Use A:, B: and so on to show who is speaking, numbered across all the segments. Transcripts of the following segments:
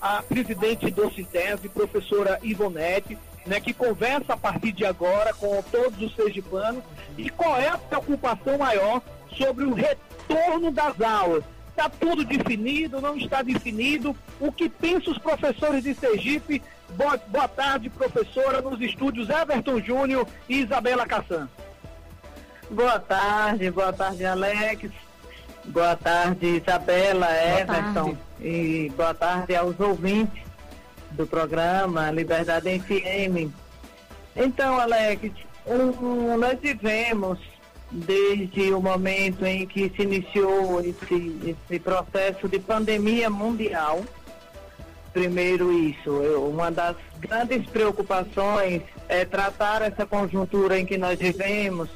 A: a presidente do Sintese, professora Ivonete, né, que conversa a partir de agora com todos os sergipanos e qual é a preocupação maior sobre o retorno das aulas. Está tudo definido, não está definido? O que pensam os professores de Sergipe? Boa, boa tarde, professora, nos estúdios Everton Júnior e Isabela Cassan.
B: Boa tarde, boa tarde, Alex. Boa tarde, Isabela, boa Everton. Tarde. E boa tarde aos ouvintes do programa Liberdade FM. Então, Alex, um, nós vivemos desde o momento em que se iniciou esse, esse processo de pandemia mundial. Primeiro isso, eu, uma das grandes preocupações é tratar essa conjuntura em que nós vivemos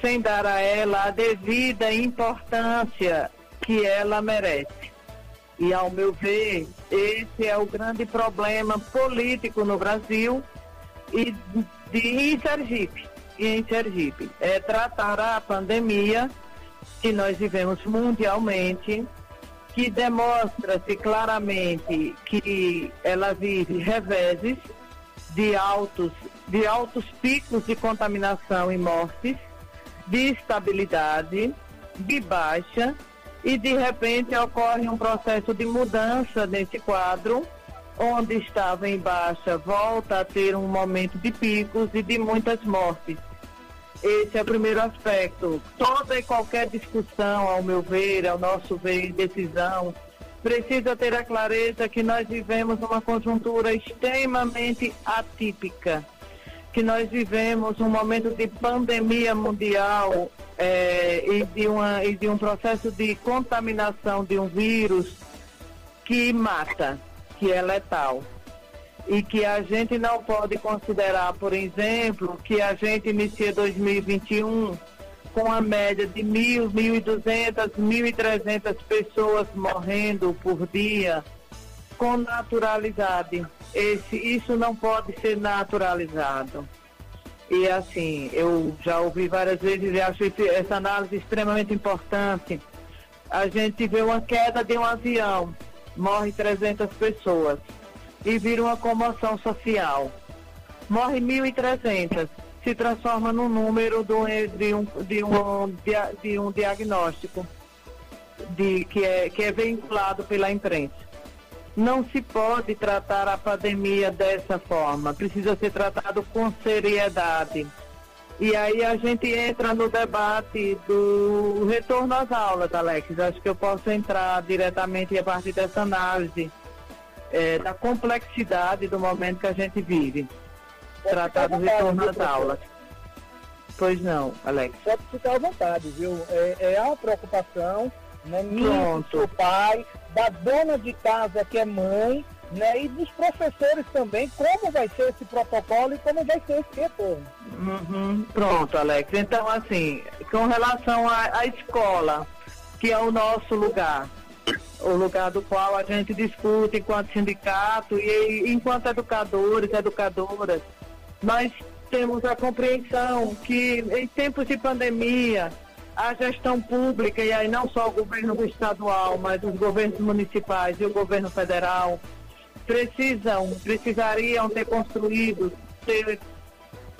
B: sem dar a ela a devida importância que ela merece. E, ao meu ver, esse é o grande problema político no Brasil e de, em Sergipe. E em Sergipe. É tratar a pandemia que nós vivemos mundialmente, que demonstra-se claramente que ela vive reveses de altos, de altos picos de contaminação e mortes, de estabilidade, de baixa e de repente ocorre um processo de mudança nesse quadro, onde estava em baixa, volta a ter um momento de picos e de muitas mortes. Esse é o primeiro aspecto. Toda e qualquer discussão, ao meu ver, ao nosso ver, decisão, precisa ter a clareza que nós vivemos uma conjuntura extremamente atípica que nós vivemos um momento de pandemia mundial é, e, de uma, e de um processo de contaminação de um vírus que mata, que é letal. E que a gente não pode considerar, por exemplo, que a gente inicia 2021 com a média de 1.000, 1.200, 1.300 pessoas morrendo por dia com naturalidade esse, isso não pode ser naturalizado. E assim, eu já ouvi várias vezes e acho essa análise extremamente importante. A gente vê uma queda de um avião, morre 300 pessoas e vira uma comoção social. Morre 1.300, se transforma num número do, de, um, de, um, de um diagnóstico de, que, é, que é vinculado pela imprensa. Não se pode tratar a pandemia dessa forma, precisa ser tratado com seriedade. E aí a gente entra no debate do retorno às aulas, Alex. Acho que eu posso entrar diretamente a partir dessa análise é, da complexidade do momento que a gente vive. Pode tratar do retorno às aulas. Pois não, Alex.
A: Pode ficar à vontade, viu? É, é uma preocupação, né? Minha, do pai, da dona de casa que é mãe, né, e dos professores também, como vai ser esse protocolo e como vai ser esse retorno.
B: Uhum, pronto, Alex. Então, assim, com relação à, à escola, que é o nosso lugar, o lugar do qual a gente discute enquanto sindicato e enquanto educadores, educadoras, nós temos a compreensão que em tempos de pandemia, a gestão pública, e aí não só o governo estadual, mas os governos municipais e o governo federal, precisam, precisariam ter construído, ter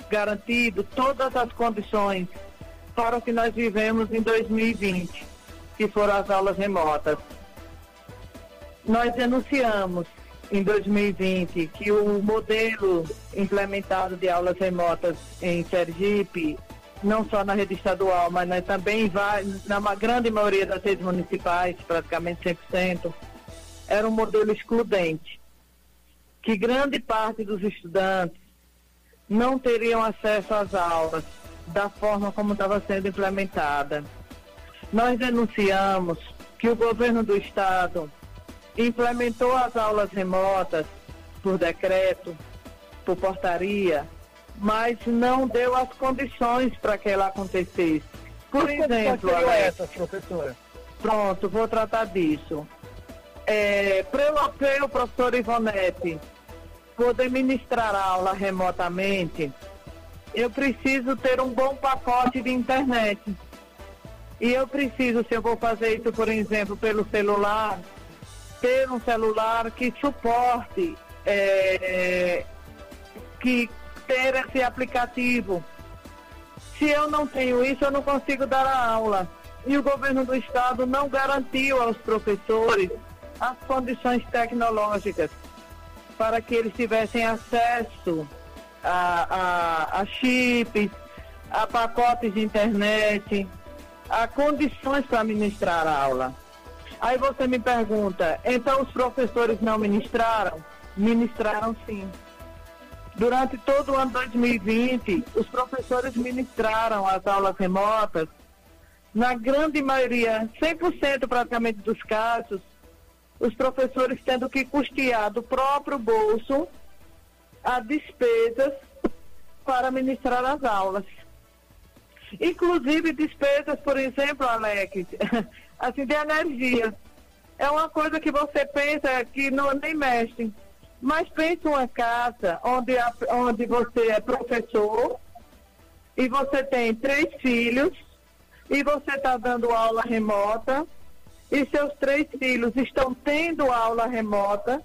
B: garantido todas as condições para o que nós vivemos em 2020, que foram as aulas remotas. Nós denunciamos em 2020 que o modelo implementado de aulas remotas em Sergipe não só na rede estadual, mas né, também vai, na grande maioria das redes municipais, praticamente 100%, era um modelo excludente, que grande parte dos estudantes não teriam acesso às aulas da forma como estava sendo implementada. Nós denunciamos que o governo do estado implementou as aulas remotas por decreto, por portaria, mas não deu as condições para que ela acontecesse. Por que exemplo,
A: essa, professora?
B: Pronto, vou tratar disso. É, para o professor Ivonete poder ministrar a aula remotamente, eu preciso ter um bom pacote de internet. E eu preciso, se eu vou fazer isso, por exemplo, pelo celular, ter um celular que suporte, é, que ter esse aplicativo. Se eu não tenho isso, eu não consigo dar a aula. E o governo do estado não garantiu aos professores as condições tecnológicas para que eles tivessem acesso a, a, a chips, a pacotes de internet, a condições para ministrar a aula. Aí você me pergunta, então os professores não ministraram? Ministraram sim. Durante todo o ano 2020, os professores ministraram as aulas remotas. Na grande maioria, 100% praticamente dos casos, os professores tendo que custear do próprio bolso as despesas para ministrar as aulas. Inclusive despesas, por exemplo, Alex, assim, de energia. É uma coisa que você pensa que não nem mexe. Mas pense uma casa onde, a, onde você é professor e você tem três filhos e você está dando aula remota e seus três filhos estão tendo aula remota,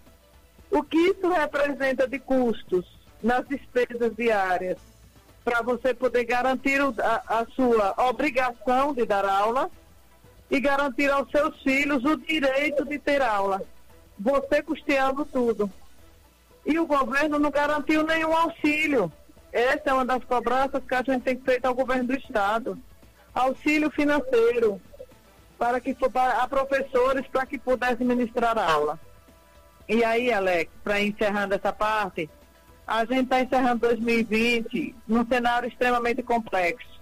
B: o que isso representa de custos nas despesas diárias para você poder garantir a, a sua obrigação de dar aula e garantir aos seus filhos o direito de ter aula. Você custeando tudo. E o governo não garantiu nenhum auxílio. Essa é uma das cobranças que a gente tem feito ao governo do Estado. Auxílio financeiro para que para, a professores para que pudessem ministrar a aula. E aí, Alex, para encerrando essa parte, a gente está encerrando 2020 num cenário extremamente complexo,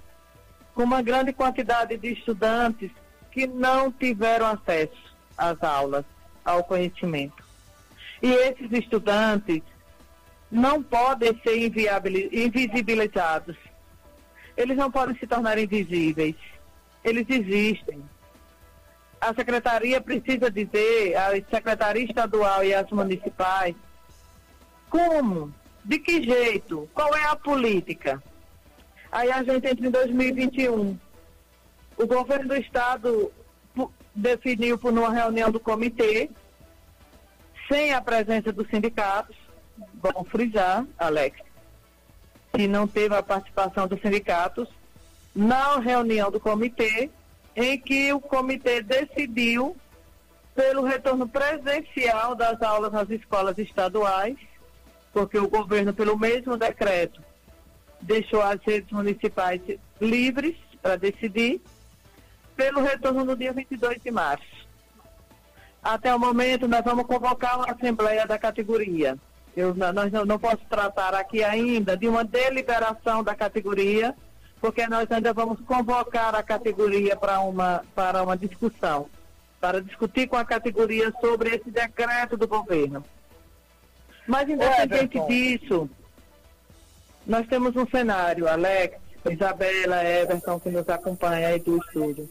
B: com uma grande quantidade de estudantes que não tiveram acesso às aulas, ao conhecimento. E esses estudantes não podem ser invisibilizados. Eles não podem se tornar invisíveis. Eles existem a secretaria precisa dizer, a secretaria estadual e as municipais, como, de que jeito, qual é a política. Aí a gente entra em 2021. O governo do estado definiu por uma reunião do comitê, sem a presença dos sindicatos, vamos frisar, Alex, que não teve a participação dos sindicatos, na reunião do comitê, em que o comitê decidiu pelo retorno presencial das aulas nas escolas estaduais, porque o governo, pelo mesmo decreto, deixou as redes municipais livres para decidir, pelo retorno no dia 22 de março. Até o momento, nós vamos convocar uma assembleia da categoria. Eu, nós não, não posso tratar aqui ainda de uma deliberação da categoria, porque nós ainda vamos convocar a categoria para uma, para uma discussão, para discutir com a categoria sobre esse decreto do governo. Mas, independente Everton. disso, nós temos um cenário, Alex, Isabela, Everton, que nos acompanha aí do estúdio.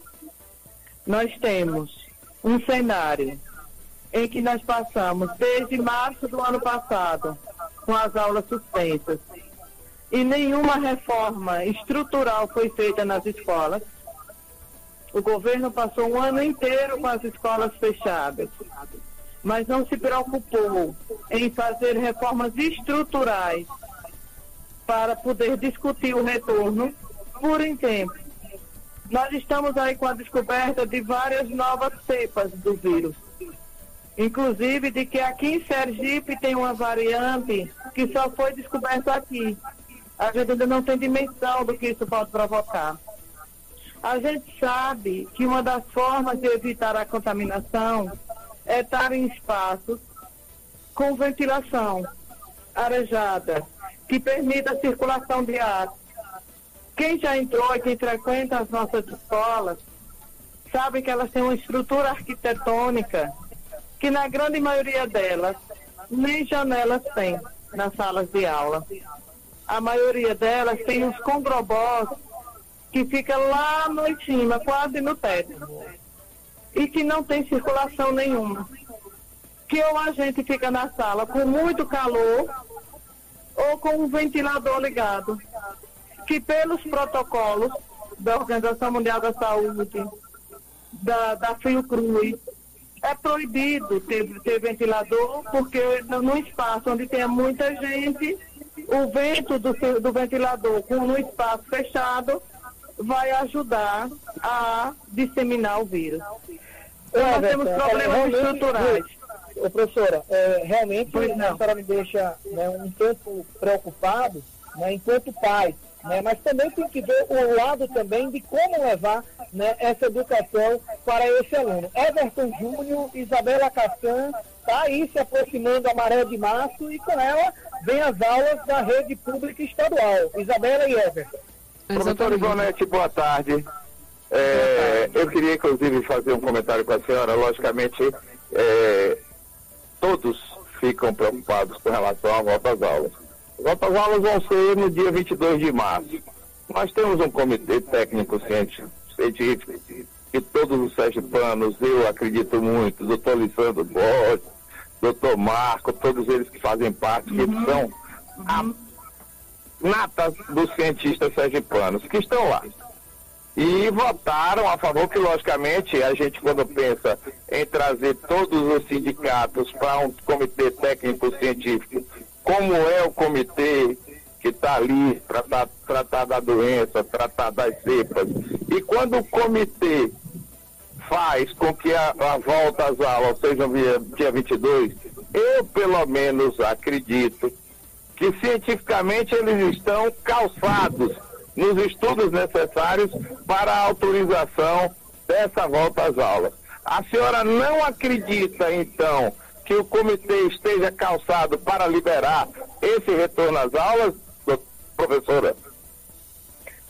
B: Nós temos um cenário em que nós passamos desde março do ano passado com as aulas suspensas e nenhuma reforma estrutural foi feita nas escolas. O governo passou um ano inteiro com as escolas fechadas, mas não se preocupou em fazer reformas estruturais para poder discutir o retorno por em tempo. Nós estamos aí com a descoberta de várias novas cepas do vírus. Inclusive de que aqui em Sergipe tem uma variante que só foi descoberta aqui, a gente ainda não tem dimensão do que isso pode provocar. A gente sabe que uma das formas de evitar a contaminação é estar em espaços com ventilação arejada, que permita a circulação de ar. Quem já entrou quem frequenta as nossas escolas sabe que elas têm uma estrutura arquitetônica que na grande maioria delas nem janelas têm nas salas de aula a maioria delas tem os congrobós que fica lá no em cima, quase no teto. E que não tem circulação nenhuma. Que ou a gente fica na sala com muito calor ou com um ventilador ligado. Que pelos protocolos da Organização Mundial da Saúde, da, da Fiocruz, é proibido ter, ter ventilador, porque no espaço onde tem muita gente, o vento do, do ventilador com no espaço fechado vai ajudar a disseminar o vírus.
C: Então, nós temos problemas é, estruturais. Ô, professora, é, realmente a senhora me deixa né, um tanto preocupado né, enquanto pai, né, mas também tem que ver o lado também de como levar né, essa educação para esse aluno. Everton Júnior, Isabela Cassan, está aí se aproximando a maré de março e com ela vem as aulas da rede pública estadual. Isabela e Everton.
D: Professor Ivonete, boa tarde. É, eu queria, inclusive, fazer um comentário com a senhora. Logicamente, é, todos ficam preocupados com relação à volta às aulas. As volta às aulas vão ser no dia 22 de março. Nós temos um comitê técnico científico que todos os sergipanos, eu acredito muito, doutor Lissandro Borges, doutor Marco, todos eles que fazem parte, que uhum. são a nata dos cientistas sergipanos, que estão lá. E votaram a favor que, logicamente, a gente, quando pensa em trazer todos os sindicatos para um comitê técnico-científico, como é o comitê que está ali para tra tratar da doença, tratar das cepas, e quando o comitê faz com que a, a volta às aulas seja dia, dia 22, eu, pelo menos, acredito que cientificamente eles estão calçados nos estudos necessários para a autorização dessa volta às aulas. A senhora não acredita, então, que o comitê esteja calçado para liberar esse retorno às aulas, professora?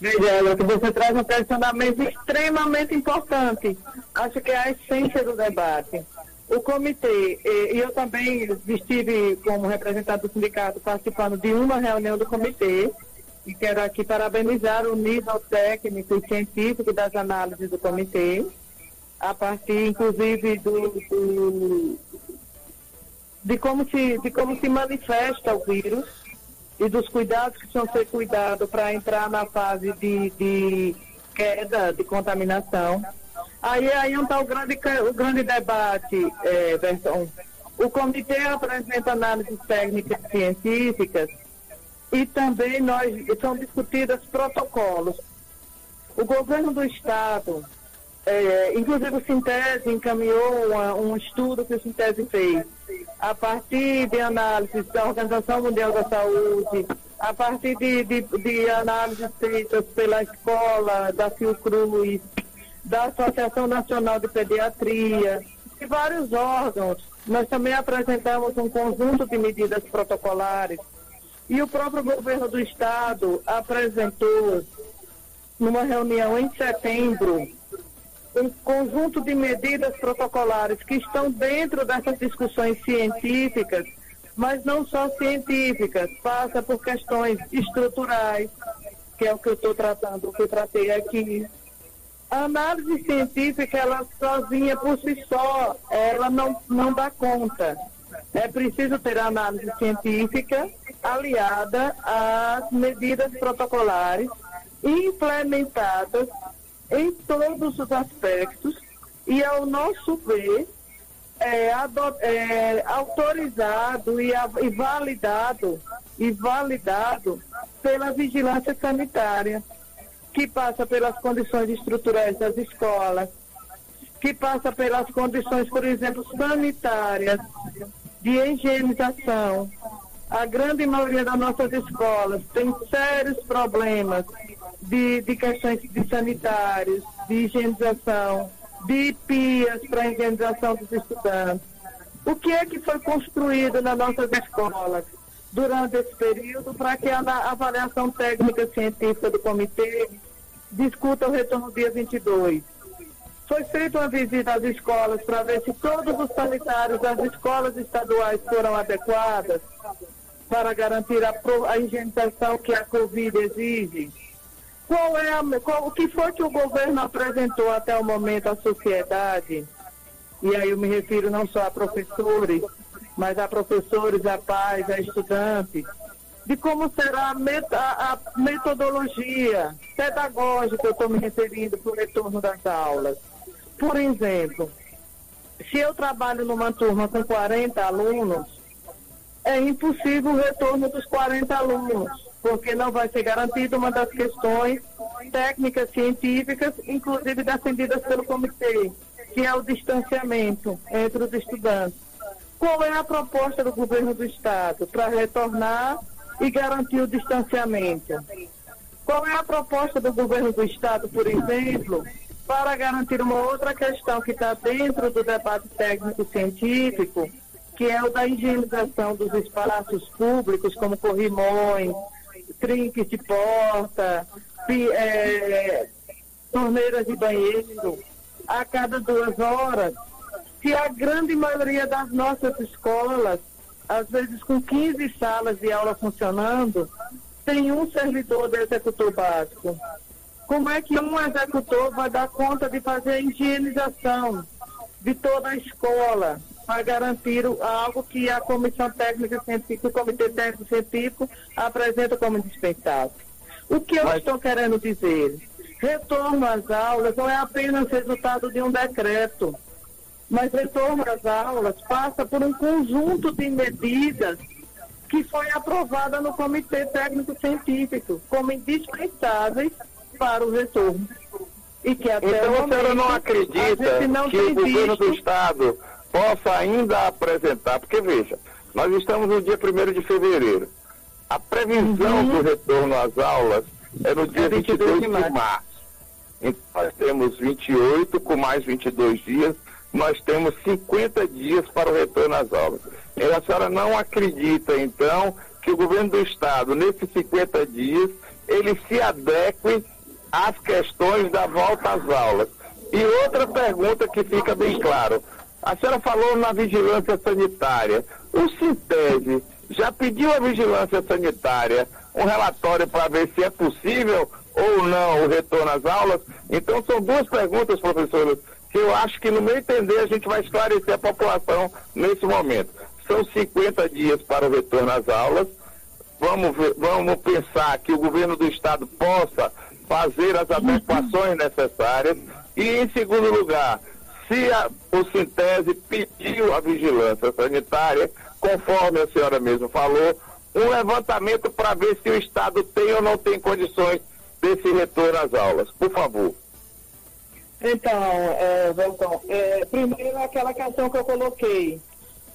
B: Veja, que você traz um questionamento extremamente importante. Acho que é a essência do debate. O comitê, e eu também estive como representante do sindicato participando de uma reunião do comitê, e quero aqui parabenizar o nível técnico e científico das análises do comitê, a partir, inclusive, do, do de, como se, de como se manifesta o vírus e dos cuidados que precisam ser cuidados para entrar na fase de, de queda, de contaminação. Aí, aí está o grande, o grande debate, é. O comitê apresenta análises técnicas científicas e também nós são discutidos protocolos. O governo do estado, é, inclusive o Sintese encaminhou uma, um estudo que o Sintese fez a partir de análises da Organização Mundial da Saúde, a partir de, de, de análises feitas pela escola da Fiocruz, da Associação Nacional de Pediatria, e vários órgãos. Nós também apresentamos um conjunto de medidas protocolares e o próprio governo do estado apresentou, numa reunião em setembro, um conjunto de medidas protocolares que estão dentro dessas discussões científicas, mas não só científicas, passa por questões estruturais, que é o que eu estou tratando, o que eu tratei aqui. A análise científica, ela sozinha por si só, ela não, não dá conta. É preciso ter análise científica aliada às medidas protocolares implementadas em todos os aspectos e, ao nosso ver, é, é, autorizado e, e, validado e validado pela vigilância sanitária, que passa pelas condições estruturais das escolas, que passa pelas condições, por exemplo, sanitárias, de higienização, a grande maioria das nossas escolas tem sérios problemas de, de questões de sanitários, de higienização, de pias para higienização dos estudantes. O que é que foi construído nas nossas escolas durante esse período para que a avaliação técnica científica do comitê discuta o retorno dia 22? Foi feita uma visita às escolas para ver se todos os sanitários das escolas estaduais foram adequadas para garantir a, a higienização que a Covid exige? Qual é a, qual, o que foi que o governo apresentou até o momento à sociedade? E aí eu me refiro não só a professores, mas a professores, a pais, a estudantes, de como será a, a metodologia pedagógica, eu estou me referindo para o retorno das aulas. Por exemplo, se eu trabalho numa turma com 40 alunos, é impossível o retorno dos 40 alunos, porque não vai ser garantido uma das questões técnicas científicas, inclusive defendidas pelo comitê, que é o distanciamento entre os estudantes. Qual é a proposta do governo do Estado para retornar e garantir o distanciamento? Qual é a proposta do governo do Estado, por exemplo, para garantir uma outra questão que está dentro do debate técnico-científico, que é o da higienização dos espaços públicos, como corrimões, trinques de porta, é, torneiras de banheiro, a cada duas horas. Se a grande maioria das nossas escolas, às vezes com 15 salas de aula funcionando, tem um servidor de executor básico. Como é que um executor vai dar conta de fazer a higienização de toda a escola para garantir algo que a Comissão Técnica Científica, o Comitê Técnico Científico apresenta como indispensável? O que eu Mas... estou querendo dizer? Retorno às aulas não é apenas resultado de um decreto, mas retorno às aulas passa por um conjunto de medidas que foi aprovada no Comitê Técnico Científico como indispensáveis para o retorno.
D: E que até então a senhora não acredita não que o governo do Estado possa ainda apresentar, porque veja, nós estamos no dia 1 de fevereiro. A previsão uhum. do retorno às aulas é no dia é 22, 22 de março. março. Então, nós temos 28, com mais 22 dias, nós temos 50 dias para o retorno às aulas. E a senhora não acredita, então, que o governo do Estado, nesses 50 dias, ele se adeque às questões da volta às aulas. E outra pergunta que fica bem claro. A senhora falou na vigilância sanitária. O Sintese já pediu à vigilância sanitária um relatório para ver se é possível ou não o retorno às aulas? Então são duas perguntas, professora, que eu acho que no meu entender a gente vai esclarecer a população nesse momento. São 50 dias para o retorno às aulas. Vamos, ver, vamos pensar que o governo do estado possa fazer as adequações necessárias. E, em segundo lugar, se a, o Sintese pediu a vigilância sanitária, conforme a senhora mesmo falou, um levantamento para ver se o Estado tem ou não tem condições desse retorno às aulas. Por favor.
B: Então, é, é, primeiro aquela questão que eu coloquei.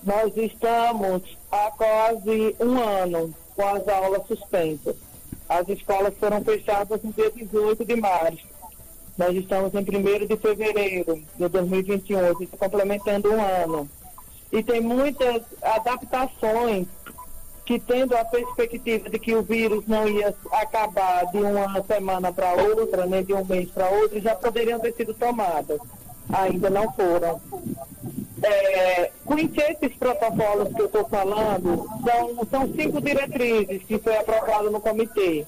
B: Nós estamos há quase um ano com as aulas suspensas. As escolas foram fechadas no dia 18 de março. Nós estamos em 1 de fevereiro de 2021, está complementando um ano. E tem muitas adaptações que, tendo a perspectiva de que o vírus não ia acabar de uma semana para outra, nem de um mês para outro, já poderiam ter sido tomadas. Ainda não foram. É, esses protocolos que eu estou falando, são, são cinco diretrizes que foi aprovado no comitê.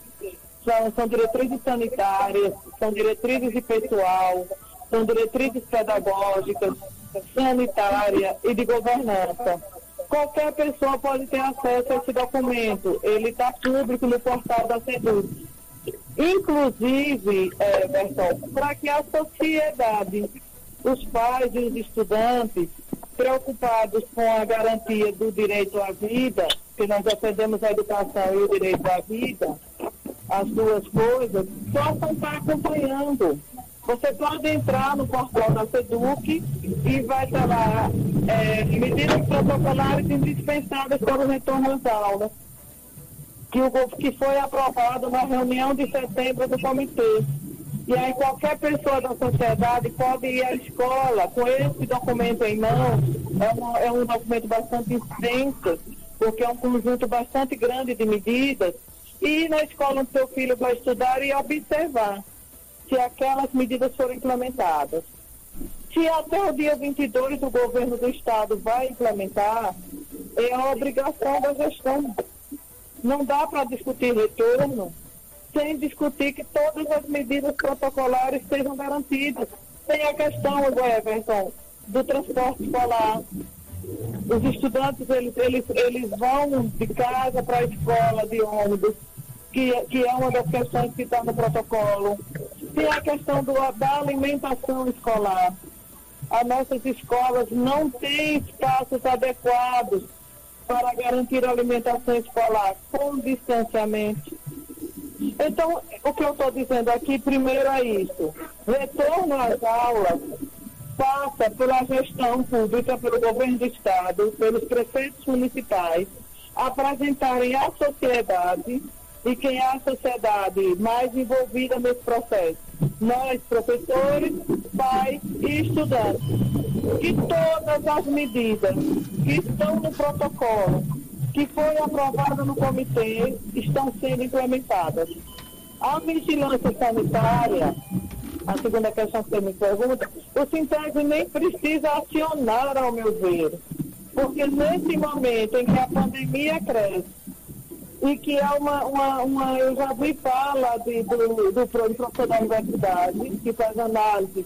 B: São, são diretrizes sanitárias, são diretrizes de pessoal, são diretrizes pedagógicas, sanitária e de governança. Qualquer pessoa pode ter acesso a esse documento. Ele está público no portal da SEDUC. Inclusive, é, para que a sociedade os pais e os estudantes preocupados com a garantia do direito à vida, que nós defendemos a educação e o direito à vida, as duas coisas, possam estar acompanhando. Você pode entrar no portal da SEDUC e vai estar lá é, medidas protocolares indispensáveis para o retorno às aulas, que, o, que foi aprovado na reunião de setembro do comitê. E aí qualquer pessoa da sociedade pode ir à escola com esse documento em mãos. É um, é um documento bastante extenso, porque é um conjunto bastante grande de medidas. E ir na escola onde seu filho vai estudar e observar se aquelas medidas foram implementadas. Se até o dia 22 o governo do estado vai implementar, é a obrigação da gestão. Não dá para discutir retorno sem discutir que todas as medidas protocolares sejam garantidas. Tem a questão, Everton, do transporte escolar. Os estudantes, eles, eles, eles vão de casa para a escola de ônibus, que, que é uma das questões que está no protocolo. Tem a questão do, da alimentação escolar. as nossas escolas não têm espaços adequados para garantir a alimentação escolar com distanciamento. Então, o que eu estou dizendo aqui, primeiro é isso. Retorno às aulas passa pela gestão pública, pelo governo do Estado, pelos prefeitos municipais, apresentarem à sociedade e quem é a sociedade mais envolvida nesse processo? Nós, professores, pais e estudantes. Que todas as medidas que estão no protocolo, que foi aprovado no comitê, estão sendo implementadas. A vigilância sanitária, a segunda questão que você me pergunta, o Sintese nem precisa acionar, ao meu ver, porque nesse momento em que a pandemia cresce, e que é uma, uma, uma eu já vi fala de, do, do, professor da universidade, que faz análise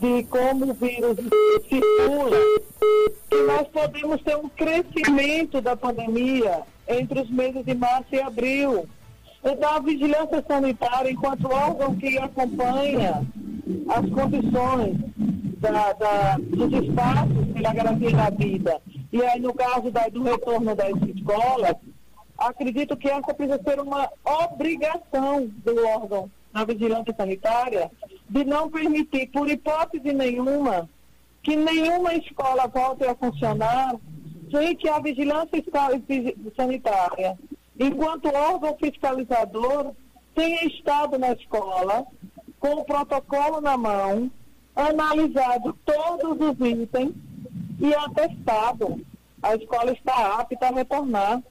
B: de como o vírus circula, nós podemos ter um crescimento da pandemia entre os meses de março e abril. Então, a vigilância sanitária, enquanto órgão que acompanha as condições da, da, dos espaços pela garantia da vida, e aí, no caso da, do retorno das escolas, acredito que essa precisa ser uma obrigação do órgão na vigilância sanitária de não permitir, por hipótese nenhuma, que nenhuma escola volte a funcionar sem que a vigilância sanitária, enquanto órgão fiscalizador, tenha estado na escola com o protocolo na mão, analisado todos os itens e atestado. A escola está apta a retornar.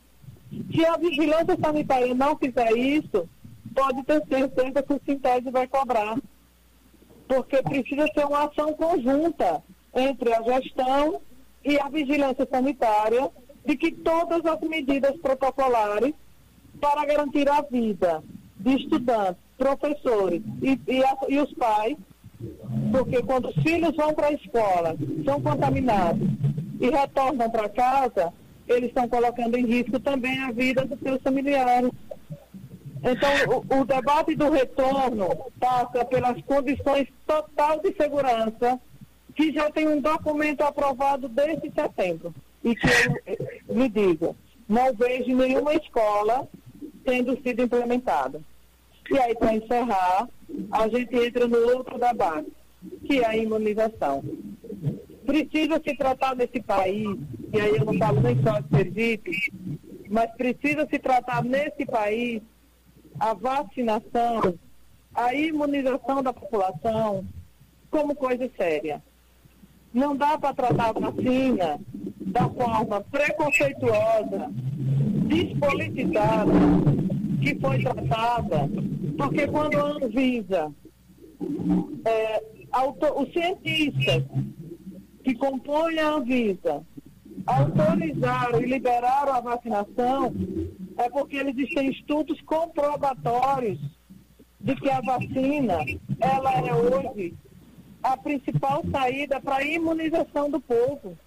B: Se a vigilância sanitária não fizer isso, pode ter certeza que o Sintese vai cobrar. Porque precisa ser uma ação conjunta entre a gestão e a vigilância sanitária de que todas as medidas protocolares para garantir a vida de estudantes, professores e, e, a, e os pais, porque quando os filhos vão para a escola, são contaminados e retornam para casa, eles estão colocando em risco também a vida dos seus familiares. Então, o, o, debate do retorno passa pelas condições total de segurança, que já tem um documento aprovado desde setembro. E que eu me digo, não vejo nenhuma escola tendo sido implementada. E aí, para encerrar, a gente entra no outro debate, que é a imunização precisa se tratar nesse país, e aí eu não falo nem só de Sergipe, mas precisa se tratar nesse país a vacinação, a imunização da população como coisa séria. Não dá para tratar a vacina da forma preconceituosa, despolitizada, que foi tratada, porque quando a Anvisa, é, auto, os cientistas que compõem a Anvisa autorizaram e liberaram a vacinação é porque eles têm estudos comprobatórios de que a vacina ela é hoje a principal saída para a imunização do povo.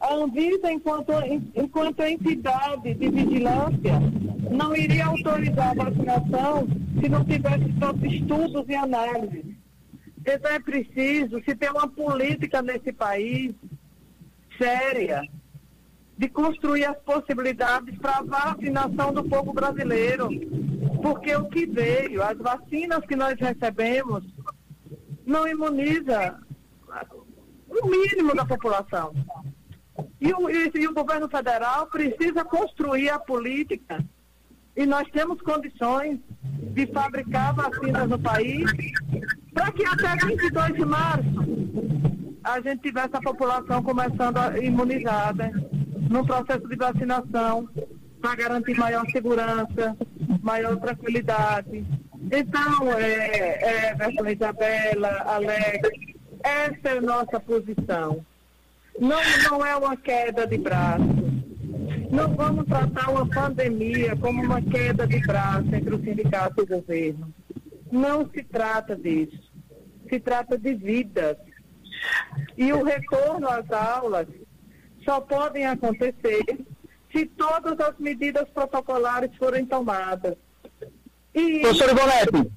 B: A Anvisa, enquanto, enquanto entidade de vigilância, não iria autorizar a vacinação se não tivesse todos estudos e análises. Então é preciso se ter uma política nesse país séria de construir as possibilidades para a vacinação do povo brasileiro. Porque o que veio, as vacinas que nós recebemos, não imuniza o mínimo da população. E o, e, e o governo federal precisa construir a política e nós temos condições de fabricar vacinas no país para que até 22 de março a gente tivesse a população começando a imunizada no processo de vacinação para garantir maior segurança, maior tranquilidade. Então, é, é, Isabela, Alex, essa é a nossa posição. Não, não é uma queda de braço não vamos tratar uma pandemia como uma queda de braço entre o sindicato e o governo. Não se trata disso. Se trata de vidas. E o retorno às aulas só podem acontecer se todas as medidas protocolares forem tomadas.
A: E... Professor Ivonete,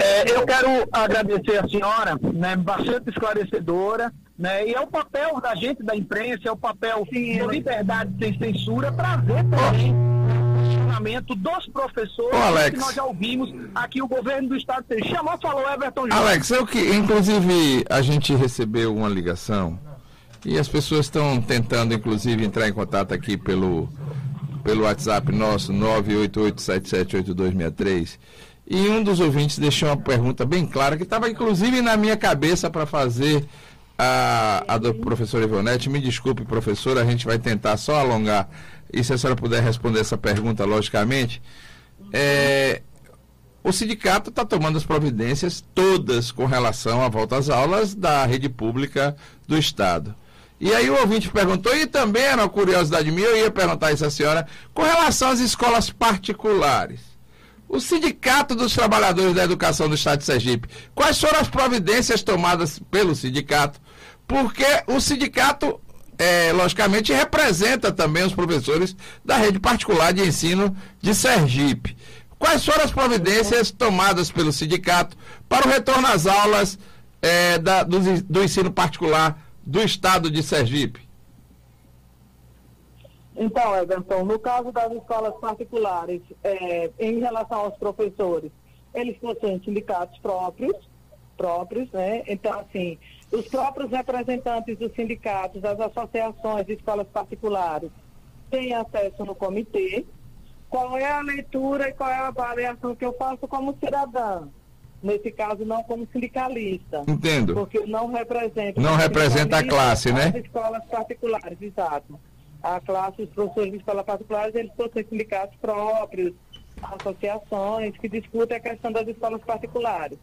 A: é, eu quero agradecer a senhora, né, bastante esclarecedora, Né? E é o papel da gente, da imprensa, é o papel Sim, da liberdade sem censura, trazer também o questionamento dos professores,
D: Ô, Alex.
A: que nós já ouvimos aqui o governo do estado chamou, falou Everton Júnior.
D: Alex, eu que, inclusive, a gente recebeu uma ligação e as pessoas estão tentando, inclusive, entrar em contato aqui pelo, pelo WhatsApp nosso, 988778263. E um dos ouvintes deixou uma pergunta bem clara, que estava inclusive na minha cabeça para fazer a, a do professor Ivonete. Me desculpe, professor, a gente vai tentar só alongar. E se a senhora puder responder essa pergunta, logicamente. É, o sindicato está tomando as providências todas com relação à volta às aulas da rede pública do Estado. E aí o ouvinte perguntou, e também era uma curiosidade minha, eu ia perguntar isso à senhora, com relação às escolas particulares o Sindicato dos Trabalhadores da Educação do Estado de Sergipe. Quais foram as providências tomadas pelo sindicato? Porque o sindicato, é, logicamente, representa também os professores da rede particular de ensino de Sergipe. Quais foram as providências tomadas pelo sindicato para o retorno às aulas é, da, do, do ensino particular do Estado de Sergipe?
B: Então, Everton, no caso das escolas particulares, é, em relação aos professores, eles possuem sindicatos próprios, próprios, né? Então, assim, os próprios representantes dos sindicatos, das associações de escolas particulares, têm acesso no comitê. Qual é a leitura e qual é a avaliação que eu faço como cidadã? Nesse caso, não como sindicalista.
D: Entendo.
B: Porque não representa.
D: Não representa a classe, né?
B: As escolas particulares, exato a classe, os professores de escola particulares, eles possuem sindicatos próprios, associações que discutem a questão das escolas particulares.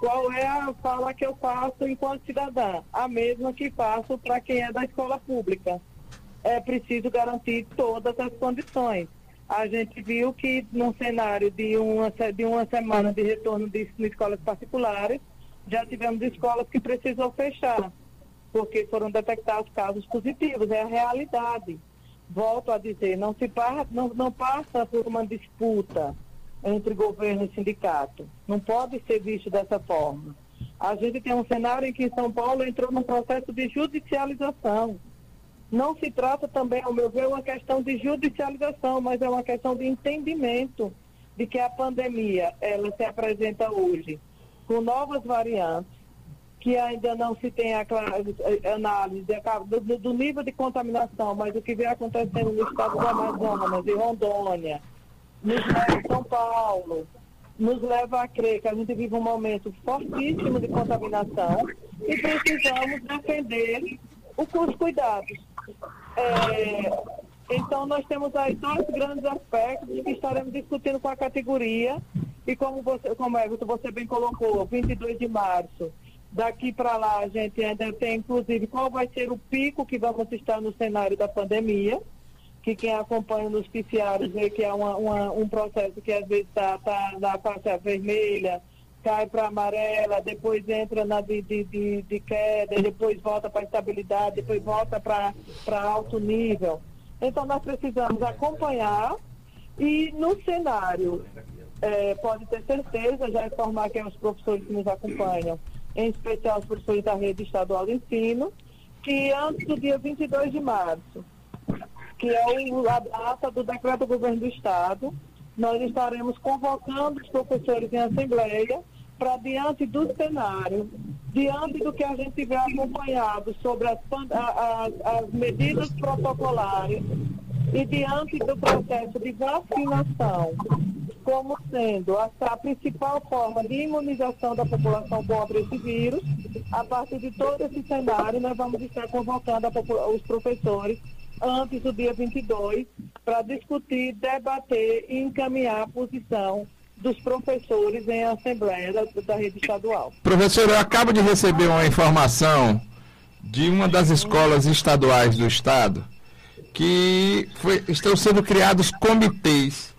B: Qual é a fala que eu faço enquanto cidadã? A mesma que faço para quem é da escola pública. É preciso garantir todas as condições. A gente viu que num cenário de uma, de uma semana de retorno de escolas particulares, já tivemos escolas que precisam fechar porque foram detectados casos positivos, é a realidade. Volto a dizer, não, se par, não, não passa por uma disputa entre governo e sindicato. Não pode ser visto dessa forma. A gente tem um cenário em que São Paulo entrou num processo de judicialização. Não se trata também, ao meu ver, uma questão de judicialização, mas é uma questão de entendimento de que a pandemia ela se apresenta hoje com novas variantes, que ainda não se tem a análise do, do, nível de contaminação, mas o que vem acontecendo no estado do Amazonas, em Rondônia, nos leva São Paulo, nos leva a crer que a gente vive um momento fortíssimo de contaminação e precisamos defender os cuidados. É, então, nós temos aí dois grandes aspectos que estaremos discutindo com a categoria e como você, como Everton, você bem colocou, 22 de março, Daqui para lá a gente ainda tem, inclusive, qual vai ser o pico que vamos estar no cenário da pandemia, que quem acompanha nos noticiários vê que é uma, uma, um processo que às vezes está tá na faixa vermelha, cai para amarela, depois entra na de, de, de, de queda, depois volta para estabilidade, depois volta para alto nível. Então nós precisamos acompanhar e no cenário, é, pode ter certeza, já informar quem é os professores que nos acompanham, em especial os professores da rede estadual de ensino, que antes do dia 22 de março, que é a data do decreto do governo do estado, nós estaremos convocando os professores em assembleia para diante do cenário, diante do que a gente tiver acompanhado sobre as, as, as medidas protocolares e diante do processo de vacinação como sendo a, a, principal forma de imunização da população contra esse vírus, a partir de todo esse cenário, nós vamos estar convocando os professores antes do dia 22 para discutir, debater e encaminhar a posição dos professores em assembleia da, da rede estadual.
D: Professor, eu acabo de receber uma informação de uma das escolas estaduais do estado que foi, estão sendo criados comitês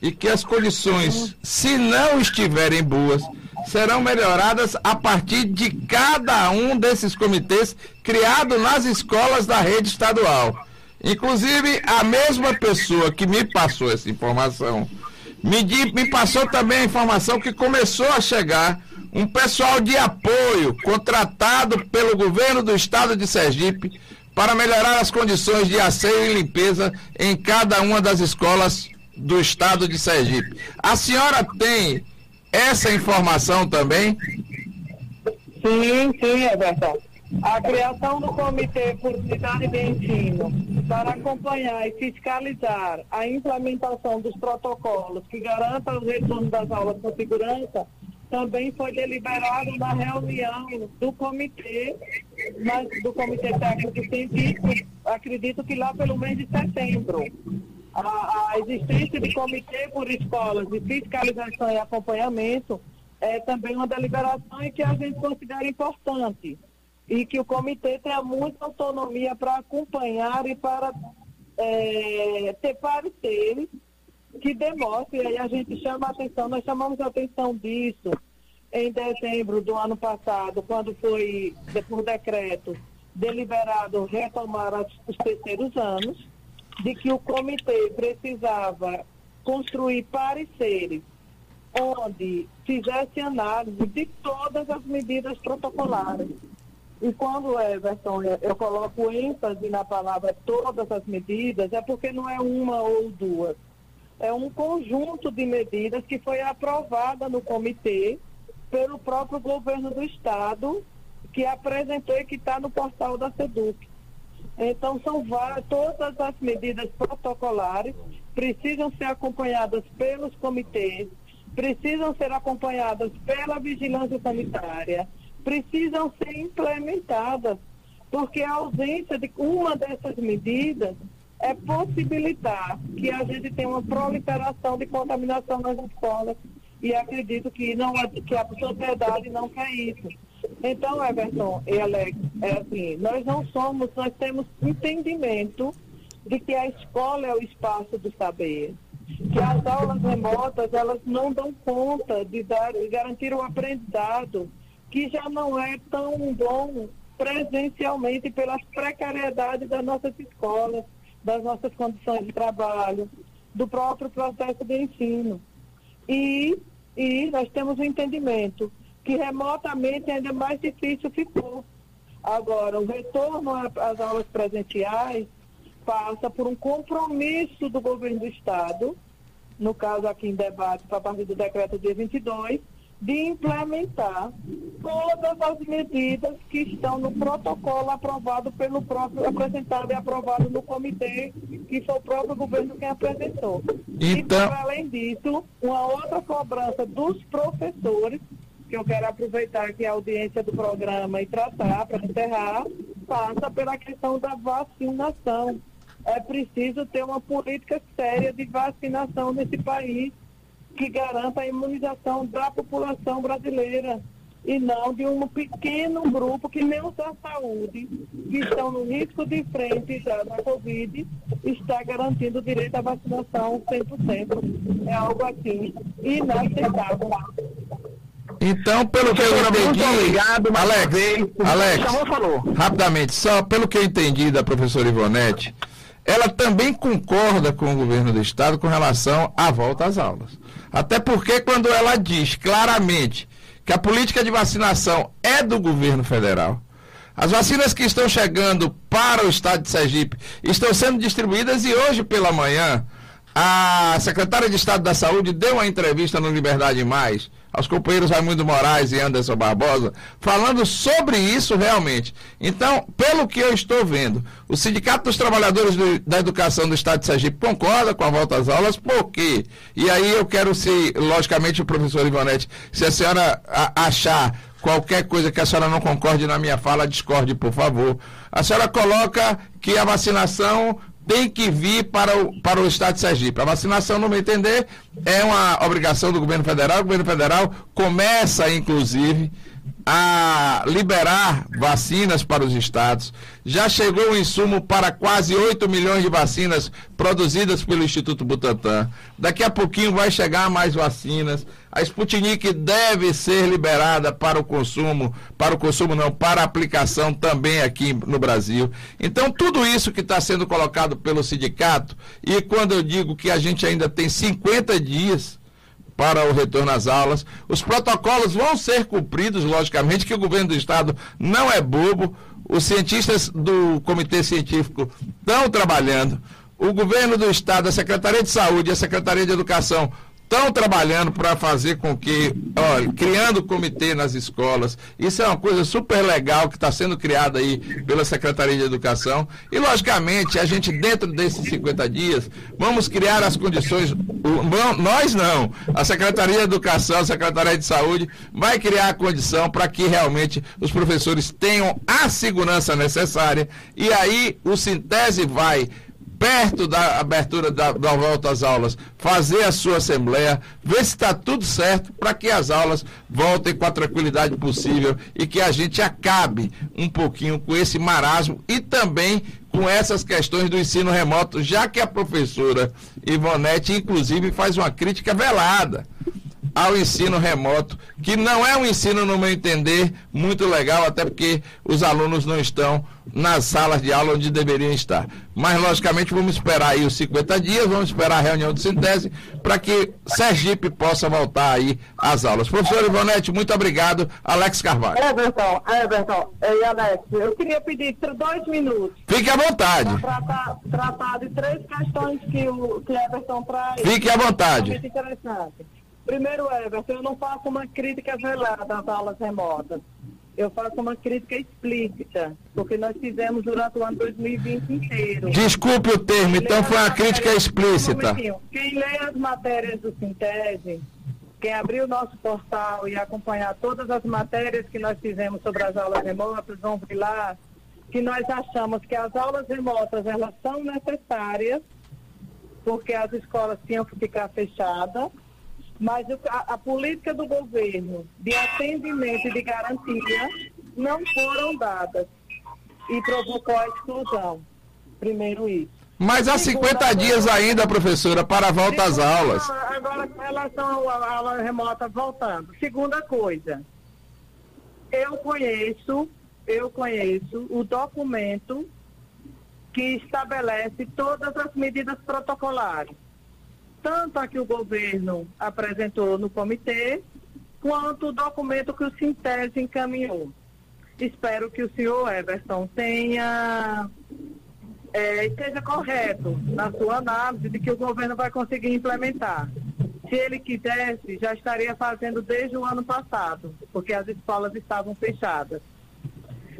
D: e que as condições, se não estiverem boas, serão melhoradas a partir de cada um desses comitês criado nas escolas da rede estadual. Inclusive, a mesma pessoa que me passou essa informação me, me passou também a informação que começou a chegar um pessoal de apoio contratado pelo governo do estado de Sergipe para melhorar as condições de asseio e limpeza em cada uma das escolas do estado de Sergipe. A senhora tem essa informação também?
B: Sim, sim, é verdade. A criação do Comitê Publicidade de Ensino para acompanhar e fiscalizar a implementação dos protocolos que garantam o retorno das aulas com segurança também foi deliberado na reunião do comitê, mas, do Comitê Técnico Científico, acredito que lá pelo mês de setembro. A, a existência de comitê por escolas de fiscalização e acompanhamento é também uma deliberação que a gente considera importante. E que o comitê tenha muita autonomia para acompanhar e para é, ter pareceres que demonstre, e aí a gente chama a atenção, nós chamamos a atenção disso em dezembro do ano passado, quando foi, por decreto, deliberado retomar os terceiros anos, de que o comitê precisava construir pareceres onde fizesse análise de todas as medidas protocolares. E quando, Everton, eu coloco ênfase na palavra todas as medidas, é porque não é uma ou duas. É um conjunto de medidas que foi aprovada no comitê pelo próprio governo do Estado, que apresentou e que está no portal da SEDUC. Então, são várias, todas as medidas protocolares precisam ser acompanhadas pelos comitês, precisam ser acompanhadas pela vigilância sanitária, precisam ser implementadas, porque a ausência de uma dessas medidas é possibilitar que a gente tenha uma proliferação de contaminação nas escolas e acredito que não que a sociedade não quer isso. Então, Everton e Alex, é assim, nós não somos, nós temos entendimento de que a escola é o espaço do saber que as aulas remotas elas não dão conta de, dar, de garantir o aprendizado que já não é tão bom presencialmente pelas precariedades das nossas escolas, das nossas condições de trabalho, do próprio processo de ensino. E, e nós temos o um entendimento que remotamente ainda mais difícil ficou. Agora, o retorno às aulas presenciais passa por um compromisso do governo do Estado, no caso aqui em debate, a partir do decreto dia 22, de implementar todas as medidas que estão no protocolo aprovado pelo próprio, apresentado e aprovado no comitê, que foi o próprio governo quem apresentou. Então... E, para além disso, uma outra cobrança dos professores, que eu quero aproveitar aqui a audiência do programa e tratar para encerrar, passa pela questão da vacinação é preciso ter uma política séria de vacinação nesse país que garanta a imunização da população brasileira e não de um pequeno grupo que nem da saúde, que estão no risco de frente já da Covid, está garantindo o direito à vacinação 100%. É algo assim inaceitável.
D: Então, pelo que eu entendi, obrigado, Alex, Alex, rapidamente, só pelo que eu entendi da professora Ivonete, ela também concorda com o governo do estado com relação à volta às aulas. Até porque quando ela diz claramente que a política de vacinação é do governo federal, as vacinas que estão chegando para o estado de Sergipe estão sendo distribuídas e hoje pela manhã a secretária de Estado da Saúde deu uma entrevista no Liberdade Mais aos companheiros Raimundo Moraes e Anderson Barbosa, falando sobre isso realmente. Então, pelo que eu estou vendo, o Sindicato dos Trabalhadores do, da Educação do Estado de Sergipe concorda com a volta às aulas, por quê? E aí eu quero se, logicamente, o professor Ivonete, se a senhora achar qualquer coisa que a senhora não concorde na minha fala, discorde, por favor. A senhora coloca que a vacinação tem que vir para o, para o Estado de Sergipe. A vacinação, no meu entender, é uma obrigação do governo federal. O governo federal começa, inclusive, a liberar vacinas para os estados. Já chegou o insumo para quase 8 milhões de vacinas produzidas pelo Instituto Butantan. Daqui a pouquinho vai chegar mais vacinas. A Sputnik deve ser liberada para o consumo, para o consumo não, para aplicação também aqui no Brasil. Então, tudo isso que está sendo colocado pelo sindicato, e quando eu digo que a gente ainda tem 50 dias para o retorno às aulas. Os protocolos vão ser cumpridos, logicamente, que o governo do estado não é bobo. Os cientistas do comitê científico estão trabalhando. O governo do estado, a Secretaria de Saúde a Secretaria de Educação estão trabalhando para fazer com que, olha, criando comitê nas escolas. Isso é uma coisa super legal que está sendo criada aí pela Secretaria de Educação. E, logicamente, a gente, dentro desses 50 dias, vamos criar as condições. Nós não. A Secretaria de Educação, a Secretaria de Saúde, vai criar a condição para que realmente os professores tenham a segurança necessária. E aí o Sintese vai perto da abertura da, da, volta às aulas, fazer a sua assembleia, ver se está tudo certo para que as aulas voltem com a tranquilidade possível e que a gente acabe um pouquinho com esse marasmo e também com essas questões do ensino remoto, já que a professora Ivonete, inclusive, faz uma crítica velada ao ensino remoto, que não é um ensino, no meu entender, muito legal, até porque os alunos não estão nas salas de aula onde deveriam estar. Mas, logicamente, vamos esperar aí os 50 dias, vamos esperar a reunião de síntese para que Sergipe possa voltar aí às aulas. Professor Ivonete, muito obrigado. Alex Carvalho.
B: Everton, Everton e Alex, eu queria pedir dois minutos.
D: Fique à vontade.
B: Para tratar, tratar de três questões que o que Everton traz.
D: Fique à vontade.
B: Muito interessante. Primeiro, Everton, eu não faço uma crítica velada às aulas remotas. Eu faço uma crítica explícita, porque nós fizemos durante o ano 2020 inteiro.
D: Desculpe o termo, quem então foi uma crítica explícita.
B: Quem lê as matérias do Sintese, quem abrir o nosso portal e acompanhar todas as matérias que nós fizemos sobre as aulas remotas, vão ver lá que nós achamos que as aulas remotas elas são necessárias, porque as escolas tinham que ficar fechadas mas a, a, política do governo de atendimento e de garantia não foram dadas e provocou a exclusão. Primeiro isso.
D: Mas há 50 dias ainda, professora, para a volta às aulas.
B: Agora, com relação à aula remota voltando. Segunda coisa, eu conheço, eu conheço o documento que estabelece todas as medidas protocolares tanto a que o governo apresentou no comitê, quanto o documento que o Sintese encaminhou. Espero que o senhor Everson tenha é, esteja correto na sua análise de que o governo vai conseguir implementar. Se ele quisesse, já estaria fazendo desde o ano passado, porque as escolas estavam fechadas.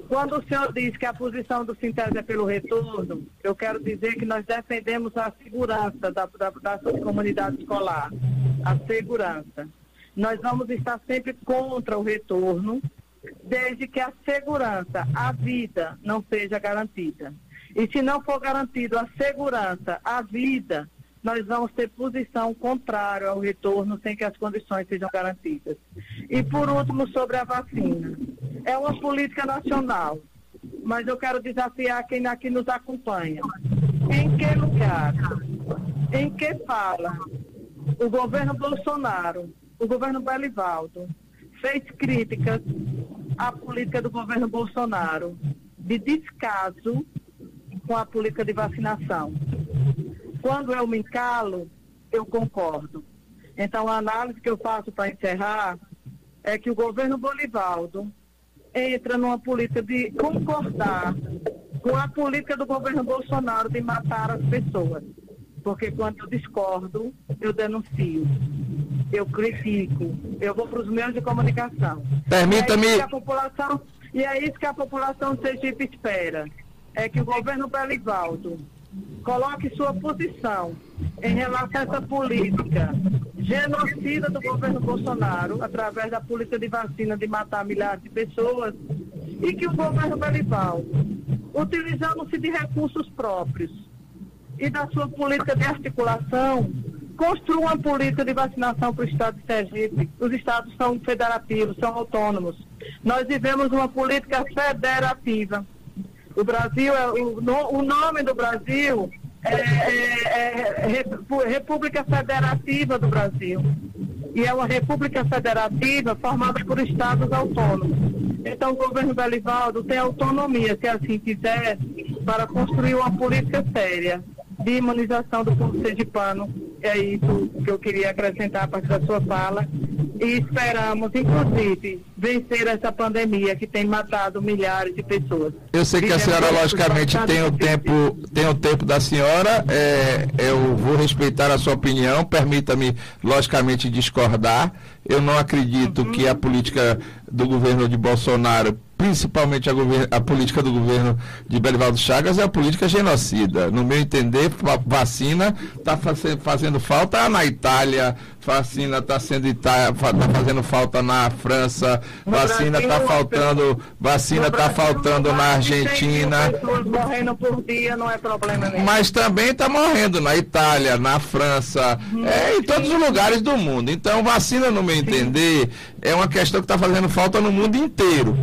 B: Quando o senhor diz que a posição do Sintese é pelo retorno, eu quero dizer que nós defendemos a segurança da, da, da comunidade escolar. A segurança. Nós vamos estar sempre contra o retorno, desde que a segurança, a vida, não seja garantida. E se não for garantido a segurança, a vida, nós vamos ter posição contrária ao retorno sem que as condições sejam garantidas. E por último, sobre a vacina. É uma política nacional, mas eu quero desafiar quem aqui nos acompanha. Em que lugar, em que fala o governo Bolsonaro, o governo Belivaldo, fez críticas à política do governo Bolsonaro de descaso com a política de vacinação. Quando eu me calo, eu concordo. Então, a análise que eu faço para encerrar é que o governo Bolivaldo entra numa política de concordar com a política do governo Bolsonaro de matar as pessoas. Porque quando eu discordo, eu denuncio, eu critico, eu vou para os meios de comunicação.
D: Permita-me.
B: É e é isso que a população Sergipe espera. É que o governo Belivaldo coloque sua posição em relação a essa política genocida do governo Bolsonaro, através da política de vacina de matar milhares de pessoas, e que o governo Belivaldo, utilizando-se de recursos próprios e da sua política de articulação, construa uma política de vacinação para o Estado de Sergipe. Os estados são federativos, são autônomos. Nós vivemos uma política federativa o Brasil, é, o, o nome do Brasil é, é, é, República Federativa do Brasil. E é uma república federativa formada por estados autônomos. Então, o governo Belivaldo tem autonomia, se assim quiser, para construir uma política séria de imunização do povo sergipano é isso que eu queria acrescentar a partir da sua fala. E esperamos, inclusive, vencer essa pandemia que tem matado milhares de pessoas.
D: Eu sei que a senhora, logicamente, tem o tempo, tem o tempo da senhora. É, eu vou respeitar a sua opinião. Permita-me, logicamente, discordar. Eu não acredito uhum. que a política do governo de Bolsonaro principalmente a, a, política do governo de Belivaldo Chagas é a política genocida. No meu entender, vacina está fazendo falta na Itália, vacina está sendo tá fazendo falta na França, vacina está faltando, vacina está faltando na Argentina.
B: morrendo por dia não é problema nenhum.
D: Mas também está morrendo na Itália, na França, hum, é, em todos os lugares do mundo. Então, vacina, no meu entender, é uma questão que está fazendo falta no mundo inteiro.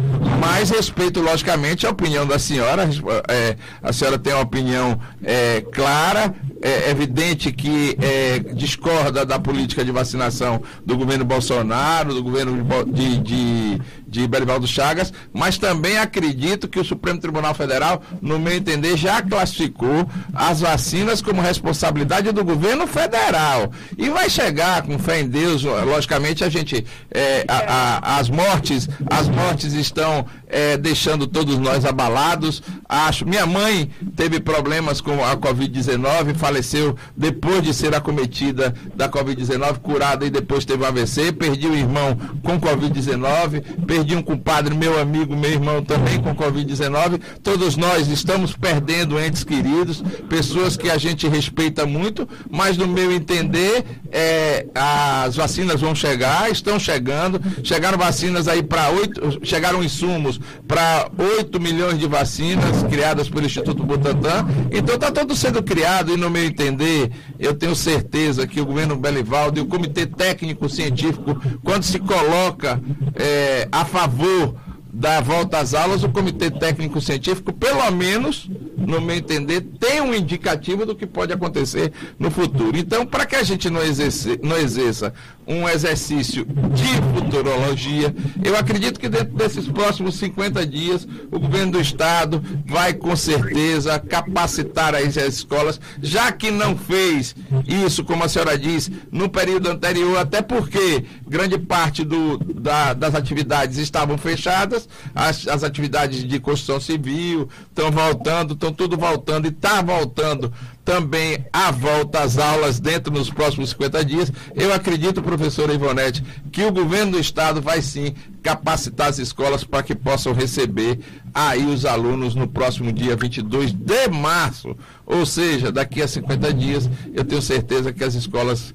D: Mas respeito, logicamente, a opinião da senhora. É, a senhora tem uma opinião é, clara, é evidente que é, discorda da política de vacinação do governo Bolsonaro, do governo de, de, de Belivaldo Chagas, mas também acredito que o Supremo Tribunal Federal, no meu entender, já classificou as vacinas como responsabilidade do governo federal. E vai chegar, com fé em Deus, logicamente, a gente. É, a, a, as mortes, as mortes estão é, deixando todos nós abalados. Acho. Minha mãe teve problemas com a Covid-19, faleceu depois de ser acometida da Covid-19, curada e depois teve um AVC. Perdi o irmão com Covid-19, perdi um compadre, meu amigo, meu irmão também com Covid-19. Todos nós estamos perdendo entes queridos, pessoas que a gente respeita muito, mas no meu entender, é, as vacinas vão chegar, estão chegando, chegaram vacinas aí para oito, chegaram insumos para 8 milhões de vacinas criadas pelo Instituto Butantan. Então está tudo sendo criado e, no meu entender, eu tenho certeza que o governo Belivaldo e o Comitê Técnico Científico, quando se coloca é, a favor da volta às aulas, o Comitê Técnico Científico, pelo menos, no meu entender, tem um indicativo do que pode acontecer no futuro. Então, para que a gente não, exerce, não exerça um exercício de futurologia. Eu acredito que dentro desses próximos 50 dias, o governo do estado vai com certeza capacitar as escolas, já que não fez isso, como a senhora disse, no período anterior, até porque grande parte do, da, das atividades estavam fechadas, as, as atividades de construção civil estão voltando, estão tudo voltando e está voltando também a volta às aulas dentro dos próximos 50 dias. Eu acredito, professora Ivonete, que o governo do estado vai sim capacitar as escolas para que possam receber aí os alunos no próximo dia 22 de março. Ou seja, daqui a 50 dias, eu tenho certeza que as escolas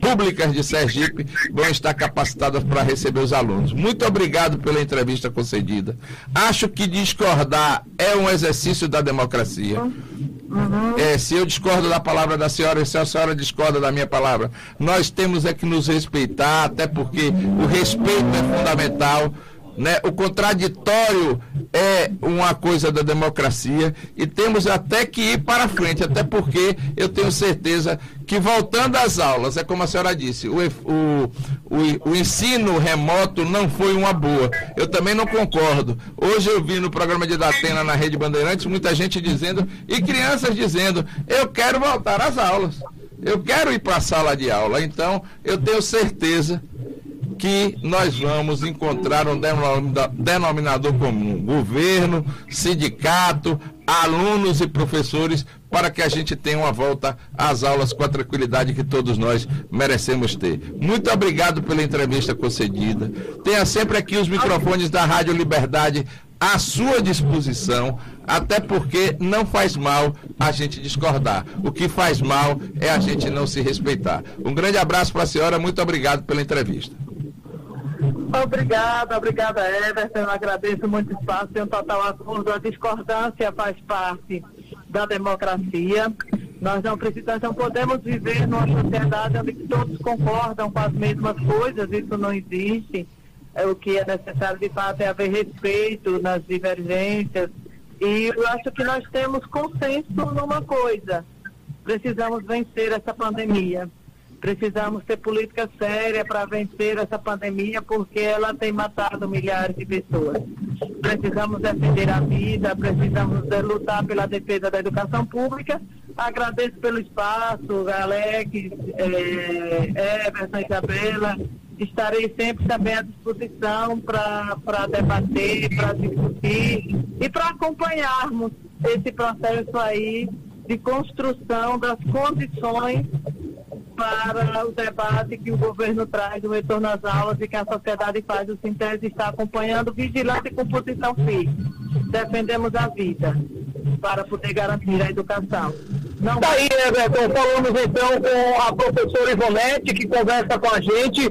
D: públicas de Sergipe vão estar capacitadas para receber os alunos. Muito obrigado pela entrevista concedida. Acho que discordar é um exercício da democracia. Uhum. É, se eu discordo da palavra da senhora, se a senhora discorda da minha palavra, nós temos é que nos respeitar, até porque o respeito é fundamental. Né? O contraditório é uma coisa da democracia e temos até que ir para frente, até porque eu tenho certeza que voltando às aulas, é como a senhora disse, o, o, o, o ensino remoto não foi uma boa. Eu também não concordo. Hoje eu vi no programa de Datena na Rede Bandeirantes muita gente dizendo, e crianças dizendo, eu quero voltar às aulas. Eu quero ir para a sala de aula. Então, eu tenho certeza que nós vamos encontrar um denominador comum: governo, sindicato, alunos e professores, para que a gente tenha uma volta às aulas com a tranquilidade que todos nós merecemos ter. Muito obrigado pela entrevista concedida. Tenha sempre aqui os microfones da Rádio Liberdade à sua disposição, até porque não faz mal a gente discordar. O que faz mal é a gente não se respeitar. Um grande abraço para a senhora, muito obrigado pela entrevista.
B: Obrigada, obrigada, Everton. Eu agradeço muito o espaço. Tem um total acordo. A discordância faz parte da democracia. Nós não precisamos, não podemos viver numa sociedade onde todos concordam com as mesmas coisas. Isso não existe. É, o que é necessário, de fato, é haver respeito nas divergências. E eu acho que nós temos consenso numa coisa. Precisamos vencer essa pandemia. Precisamos ter política séria para vencer essa pandemia, porque ela tem matado milhares de pessoas. Precisamos defender a vida, precisamos lutar pela defesa da educação pública, Agradeço pelo espaço, Alex, é, Everson Isabela. Estarei sempre também à disposição para debater, para discutir e para acompanharmos esse processo aí de construção das condições para o debate que o governo traz do retorno às aulas e que a sociedade faz. O Sintese está acompanhando, vigilante com posição firme. Defendemos a vida para poder garantir a educação.
A: Não... Tá Everton, falamos então com a professora Ivonete, que conversa com a gente